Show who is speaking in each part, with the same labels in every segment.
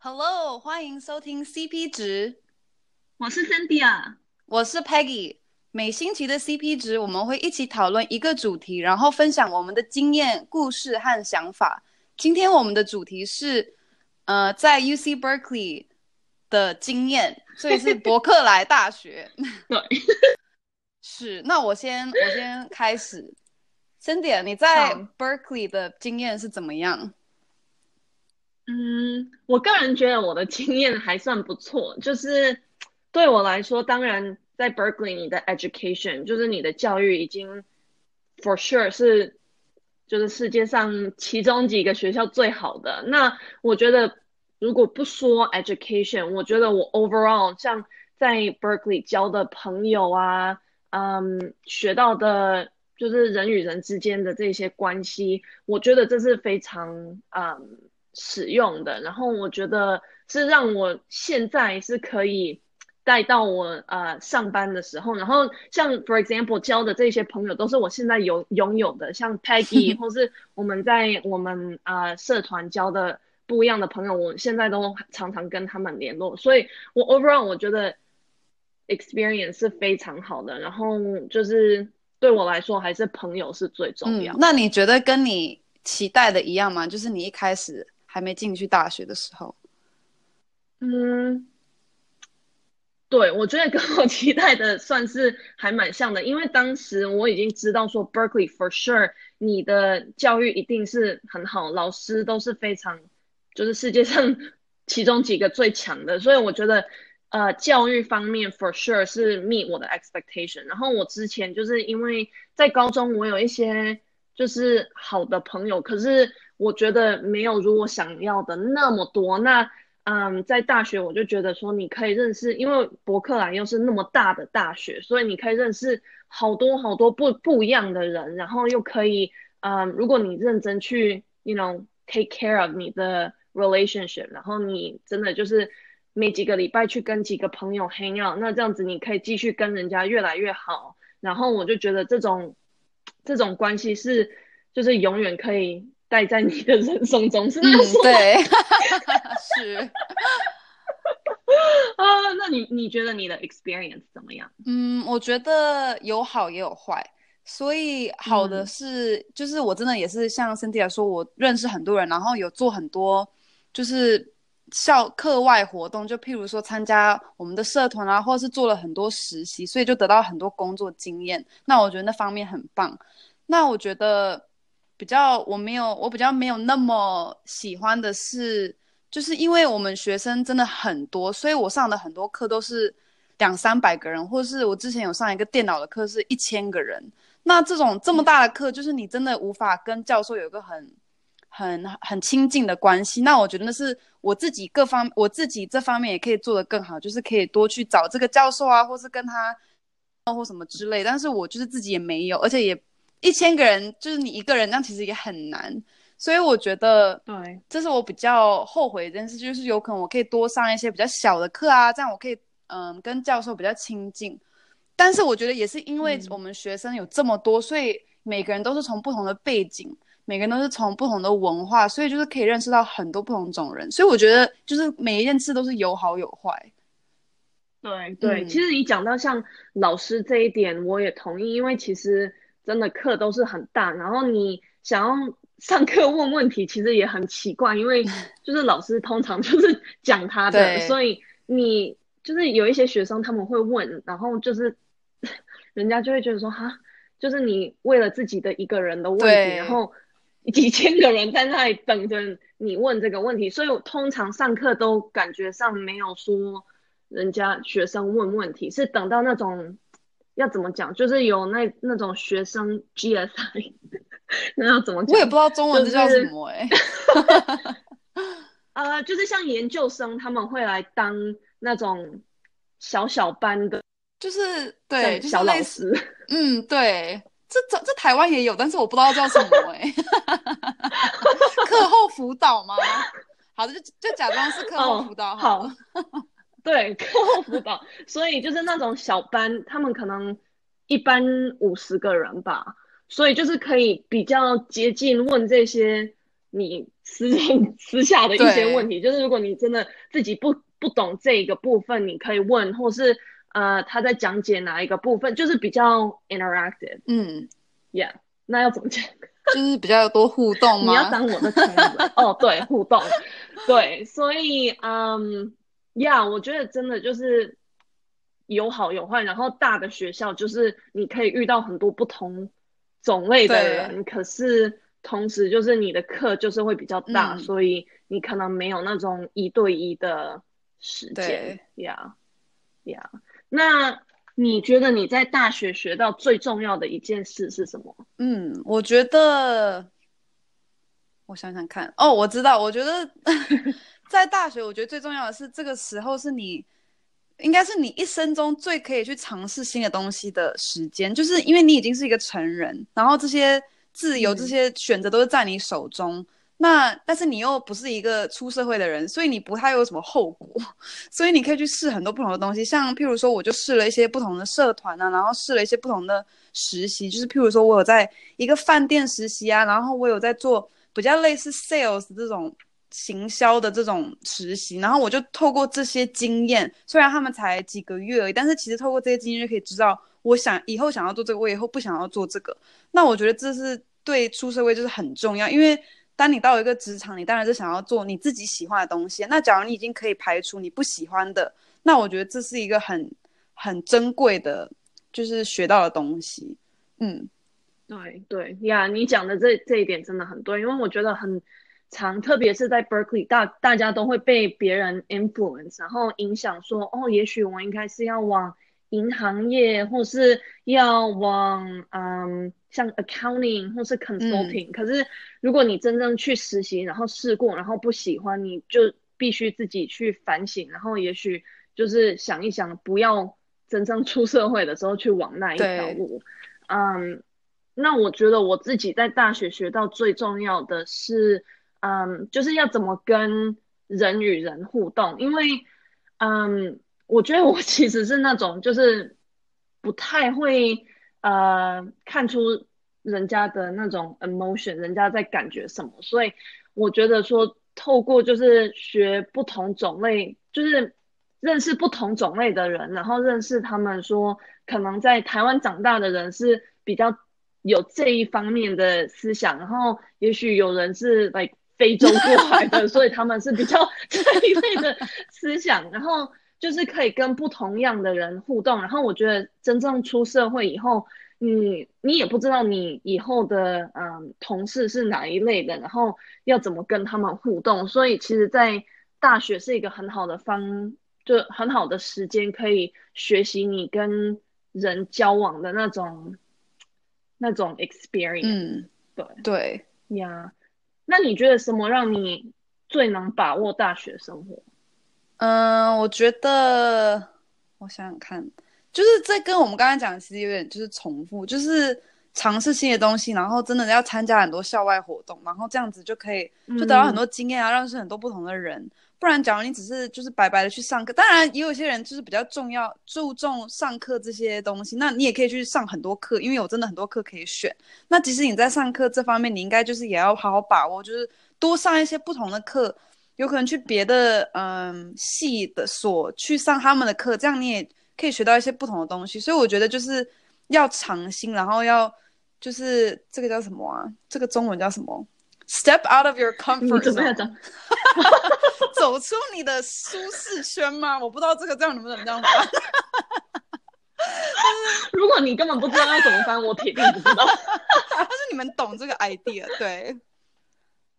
Speaker 1: Hello，欢迎收听 CP 值。
Speaker 2: 我是 Cynthia，
Speaker 1: 我是 Peggy。每星期的 CP 值，我们会一起讨论一个主题，然后分享我们的经验、故事和想法。今天我们的主题是，呃，在 UC Berkeley 的经验，所以是伯克莱大学。
Speaker 2: 对，
Speaker 1: 是。那我先，我先开始。Cynthia，你在 Berkeley 的经验是怎么样？
Speaker 2: 嗯，我个人觉得我的经验还算不错。就是对我来说，当然在 Berkeley，你的 education 就是你的教育已经 for sure 是就是世界上其中几个学校最好的。那我觉得如果不说 education，我觉得我 overall 像在 Berkeley 交的朋友啊，嗯，学到的就是人与人之间的这些关系，我觉得这是非常嗯。使用的，然后我觉得是让我现在是可以带到我呃上班的时候，然后像 for example 交的这些朋友都是我现在有拥有的，像 Peggy 或是我们在我们呃社团交的不一样的朋友，我现在都常常跟他们联络，所以我 overall 我觉得 experience 是非常好的，然后就是对我来说还是朋友是最重要的。
Speaker 1: 嗯，那你觉得跟你期待的一样吗？就是你一开始。还没进去大学的时候，
Speaker 2: 嗯，对，我觉得跟我期待的算是还蛮像的，因为当时我已经知道说 Berkeley for sure，你的教育一定是很好，老师都是非常，就是世界上 其中几个最强的，所以我觉得呃教育方面 for sure 是 meet 我的 expectation。然后我之前就是因为在高中我有一些就是好的朋友，可是。我觉得没有如我想要的那么多。那，嗯，在大学我就觉得说，你可以认识，因为伯克莱又是那么大的大学，所以你可以认识好多好多不不一样的人，然后又可以，嗯，如果你认真去，you know take care of 你的 relationship，然后你真的就是每几个礼拜去跟几个朋友 hang out，那这样子你可以继续跟人家越来越好。然后我就觉得这种这种关系是，就是永远可以。带在你的人生中是那样说、
Speaker 1: 嗯，对，是
Speaker 2: 啊，那你你觉得你的 experience 怎么样？
Speaker 1: 嗯，我觉得有好也有坏，所以好的是，嗯、就是我真的也是像 Cindy 来说，我认识很多人，然后有做很多就是校课外活动，就譬如说参加我们的社团啊，或者是做了很多实习，所以就得到很多工作经验。那我觉得那方面很棒。那我觉得。比较我没有，我比较没有那么喜欢的是，就是因为我们学生真的很多，所以我上的很多课都是两三百个人，或是我之前有上一个电脑的课是一千个人。那这种这么大的课，就是你真的无法跟教授有一个很很很亲近的关系。那我觉得那是我自己各方，我自己这方面也可以做得更好，就是可以多去找这个教授啊，或是跟他或什么之类。但是我就是自己也没有，而且也。一千个人就是你一个人，那其实也很难，所以我觉得，对，这是我比较后悔的一件事，就是有可能我可以多上一些比较小的课啊，这样我可以嗯跟教授比较亲近。但是我觉得也是因为我们学生有这么多，嗯、所以每个人都是从不同的背景，每个人都是从不同的文化，所以就是可以认识到很多不同种人。所以我觉得就是每一件事都是有好有坏。
Speaker 2: 对对，嗯、其实你讲到像老师这一点，我也同意，因为其实。真的课都是很大，然后你想要上课问问题，其实也很奇怪，因为 就是老师通常就是 讲他的，所以你就是有一些学生他们会问，然后就是 人家就会觉得说哈，就是你为了自己的一个人的问题，然后几千个人在那里等着你问这个问题，所以我通常上课都感觉上没有说人家学生问问题，是等到那种。要怎么讲？就是有那那种学生 GSI，那要怎么讲？
Speaker 1: 我也不知道中文这叫什么哎、欸。
Speaker 2: 呃，就是像研究生，他们会来当那种小小班的，
Speaker 1: 就是对
Speaker 2: 小老师。
Speaker 1: 嗯，对，这这这台湾也有，但是我不知道叫什么哎、欸。课后辅导吗？好的，就就假装是课后辅导。好。
Speaker 2: 好对，课后辅导，所以就是那种小班，他们可能一班五十个人吧，所以就是可以比较接近问这些你私人 私下的一些问题，就是如果你真的自己不不懂这个部分，你可以问，或是呃他在讲解哪一个部分，就是比较 interactive。
Speaker 1: 嗯
Speaker 2: ，Yeah，那要怎么讲？
Speaker 1: 就是比较多互动 吗？
Speaker 2: 你要当我的 哦，对，互动，对，所以嗯，Yeah，我觉得真的就是有好有坏，然后大的学校就是你可以遇到很多不同种类的人，可是。同时，就是你的课就是会比较大，嗯，所以你可能没有那种一对一的时间。呀呀，那你觉得你在大学学到最重要的一件事是什么？
Speaker 1: 嗯，我觉得，我想想看。哦，我知道，我觉得 在大学，我觉得最重要的是这个时候是你，应该是你一生中最可以去尝试新的东西的时间，就是因为你已经是一个成人，然后这些。自由这些选择都是在你手中，嗯、那但是你又不是一个出社会的人，所以你不太有什么后果，所以你可以去试很多不同的东西，像譬如说，我就试了一些不同的社团啊，然后试了一些不同的实习，就是譬如说我有在一个饭店实习啊，然后我有在做比较类似 sales 这种行销的这种实习，然后我就透过这些经验，虽然他们才几个月而已，但是其实透过这些经验就可以知道，我想以后想要做这个，我以后不想要做这个，那我觉得这是。对出社会就是很重要，因为当你到一个职场，你当然是想要做你自己喜欢的东西。那假如你已经可以排除你不喜欢的，那我觉得这是一个很很珍贵的，就是学到的东西。嗯，
Speaker 2: 对对呀，你讲的这这一点真的很对，因为我觉得很长，特别是在 Berkeley，大大家都会被别人 influence，然后影响说，哦，也许我应该是要往银行业，或是要往嗯。像 accounting 或是 consulting，嗯，可是如果你真正去实习，然后试过，然后不喜欢，你就必须自己去反省，然后也许就是想一想，不要真正出社会的时候去往那一条路。嗯，那我觉得我自己在大学学到最重要的是，嗯，就是要怎么跟人与人互动，因为，嗯，我觉得我其实是那种就是不太会。呃，看出人家的那种 emotion，人家在感觉什么，所以我觉得说，透过就是学不同种类，就是认识不同种类的人，然后认识他们说，可能在台湾长大的人是比较有这一方面的思想，然后也许有人是 like 非洲过来的，所以他们是比较 这一类的思想，然后。就是可以跟不同样的人互动，然后我觉得真正出社会以后，你你也不知道你以后的嗯同事是哪一类的，然后要怎么跟他们互动，所以其实，在大学是一个很好的方，就很好的时间可以学习你跟人交往的那种那种 experience。嗯，对
Speaker 1: 对
Speaker 2: 呀。Yeah. 那你觉得什么让你最能把握大学生活？
Speaker 1: 嗯，我觉得，我想想看，就是这跟我们刚刚讲的其实有点就是重复，就是尝试新的东西，然后真的要参加很多校外活动，然后这样子就可以就得到很多经验啊，认识很多不同的人。嗯。不然，假如你只是就是白白的去上课，当然也有些人就是比较重要注重上课这些东西，那你也可以去上很多课，因为有真的很多课可以选。那即使你在上课这方面，你应该就是也要好好把握，就是多上一些不同的课。有可能去别的嗯系的所去上他们的课，这样你也可以学到一些不同的东西。所以我觉得就是要尝新，然后要就是这个叫什么啊？这个中文叫什么？Step out of your comfort zone，走出你的舒适圈吗？我不知道这个这样能不能这样翻。
Speaker 2: 如果你根本不知道要怎么翻，我铁定不知道。
Speaker 1: 但是你们懂这个 idea，对。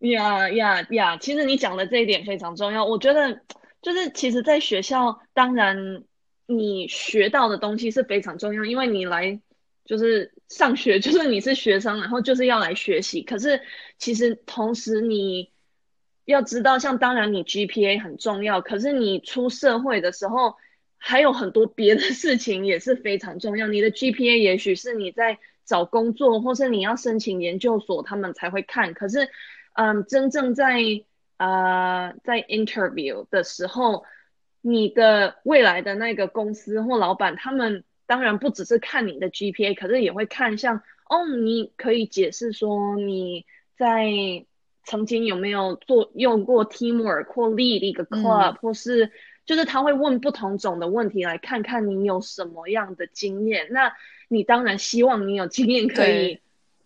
Speaker 2: 呀呀呀！其实你讲的这一点非常重要。我觉得，就是其实，在学校，当然你学到的东西是非常重要，因为你来就是上学，就是你是学生，然后就是要来学习。可是，其实同时你要知道，像当然你 GPA 很重要，可是你出社会的时候，还有很多别的事情也是非常重要。你的 GPA 也许是你在找工作，或是你要申请研究所，他们才会看。可是。嗯，真正在呃在 interview 的时候，你的未来的那个公司或老板，他们当然不只是看你的 GPA，可是也会看像哦，你可以解释说你在曾经有没有做用过 teamwork 或 lead 一个 club，、嗯、或是就是他会问不同种的问题，来看看你有什么样的经验。那你当然希望你有经验可以，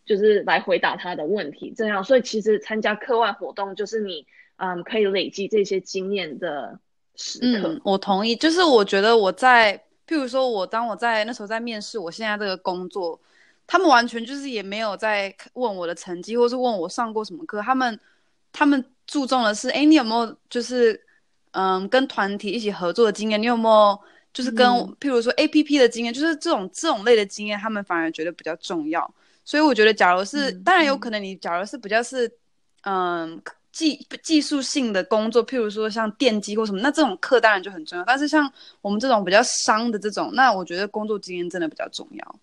Speaker 2: 就是来回答他的问题。这样，所以其实参加课外活动就是你嗯可以累积这些经验的时刻。
Speaker 1: 嗯，我同意。就是我觉得我在，譬如说我当我在那时候在面试我现在这个工作。他们完全就是也没有在问我的成绩，或是问我上过什么课。他们他们注重的是，哎，你有没有就是嗯跟团体一起合作的经验？你有没有就是跟、嗯、譬如说 APP 的经验？就是这种这种类的经验，他们反而觉得比较重要。所以我觉得，假如是、嗯、当然有可能，你假如是比较是嗯技技术性的工作，譬如说像电机或什么，那这种课当然就很重要。但是像我们这种比较商的这种，那我觉得工作经验真的比较重要。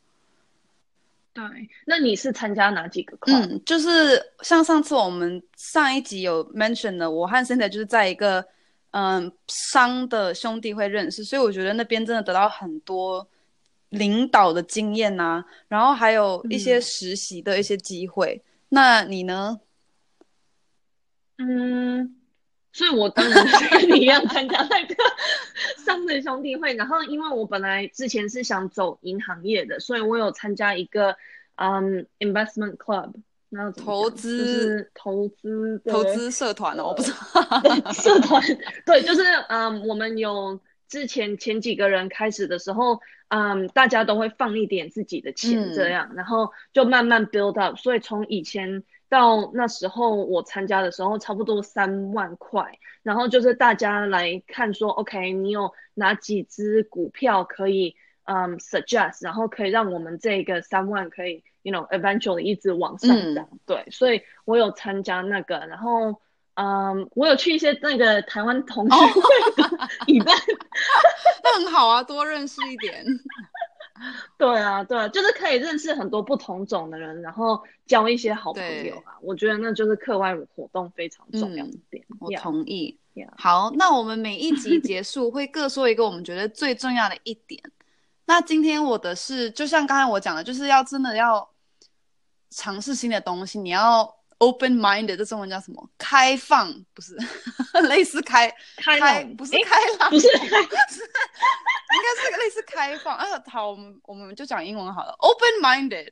Speaker 2: 对，那你是参加哪几个课？
Speaker 1: 嗯，就是像上次我们上一集有 mention 的，我和 Cynthia 就是在一个嗯商的兄弟会认识，所以我觉得那边真的得到很多领导的经验呐、啊，然后还有一些实习的一些机会。嗯、那你呢？
Speaker 2: 嗯，所以我当然是跟你一样参加那个 商人兄弟会，然后因为我本来之前是想走银行业的，所以我有参加一个。嗯、um,，investment club，然后
Speaker 1: 投资、
Speaker 2: 就是、投资
Speaker 1: 投资社团哦，我不知道
Speaker 2: 社团对，就是嗯，um, 我们有之前前几个人开始的时候，嗯、um,，大家都会放一点自己的钱这样，嗯、然后就慢慢 build up，所以从以前到那时候我参加的时候，差不多三万块，然后就是大家来看说，OK，你有哪几只股票可以嗯、um, suggest，然后可以让我们这个三万可以。You know, eventually 一直往上涨，嗯，对，所以我有参加那个，然后，嗯，我有去一些那个台湾同学会的
Speaker 1: 那很好啊，多认识一点。
Speaker 2: 对啊，对啊，就是可以认识很多不同种的人，然后交一些好朋友啊。我觉得那就是课外活动非常重要的点。
Speaker 1: 嗯，我同意。好，那我们每一集结束会各说一个我们觉得最重要的一点。那今天我的是，就像刚才我讲的，就是要真的要。尝试新的东西，你要 open minded，这中文叫什么？开放不是，类似开
Speaker 2: 开，
Speaker 1: 开不是开朗，
Speaker 2: 不是，
Speaker 1: 应该是个类似开放。啊，好，我们我们就讲英文好了。open minded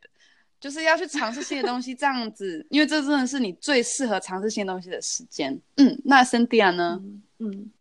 Speaker 1: 就是要去尝试新的东西，这样子，因为这真的是你最适合尝试新的东西的时间。嗯，那 Cynthia 呢？
Speaker 2: 嗯，嗯，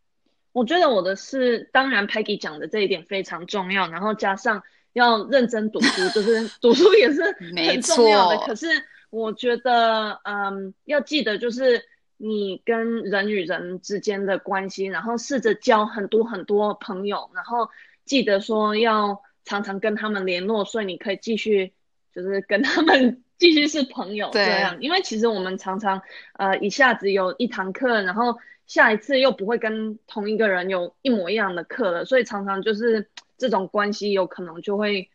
Speaker 2: 我觉得我的是，当然 Peggy 讲的这一点非常重要，然后加上。要认真读书，就是 读书也是很重要的。可是我觉得，嗯，要记得就是你跟人与人之间的关系，然后试着交很多很多朋友，然后记得说要常常跟他们联络，所以你可以继续就是跟他们继续是朋友这样。因为其实我们常常呃一下子有一堂课，然后下一次又不会跟同一个人有一模一样的课了，所以常常就是。这种关系有可能就会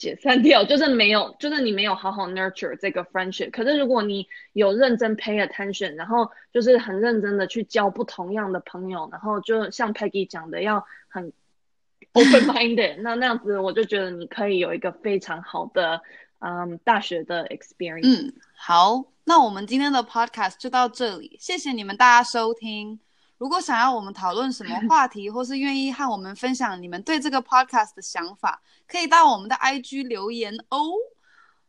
Speaker 2: 解散掉，就是没有，就是你没有好好 nurture 这个 friendship。可是如果你有认真 pay attention，然后就是很认真的去交不同样的朋友，然后就像 Peggy 讲的，要很 open minded，那那样子我就觉得你可以有一个非常好的嗯大学的 experience。
Speaker 1: 嗯，好，那我们今天的 podcast 就到这里，谢谢你们大家收听。如果想要我们讨论什么话题，或是愿意和我们分享你们对这个 podcast 的想法，可以到我们的 IG 留言哦。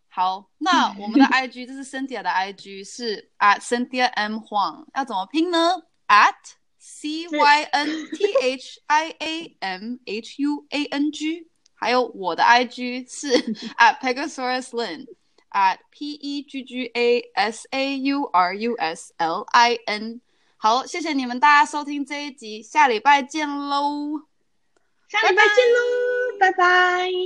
Speaker 1: 好，那我们的 IG 这是 Cynthia 的 IG 是 at Cynthia M Huang，要怎么拼呢？at C Y N T H I A M H U A N G。还有我的 IG 是 at Pegasaurus Lin at P E G G A S A U R U S L I N。好，谢谢你们大家收听这一集，下礼拜见喽！
Speaker 2: 下礼拜见喽，拜拜。拜拜。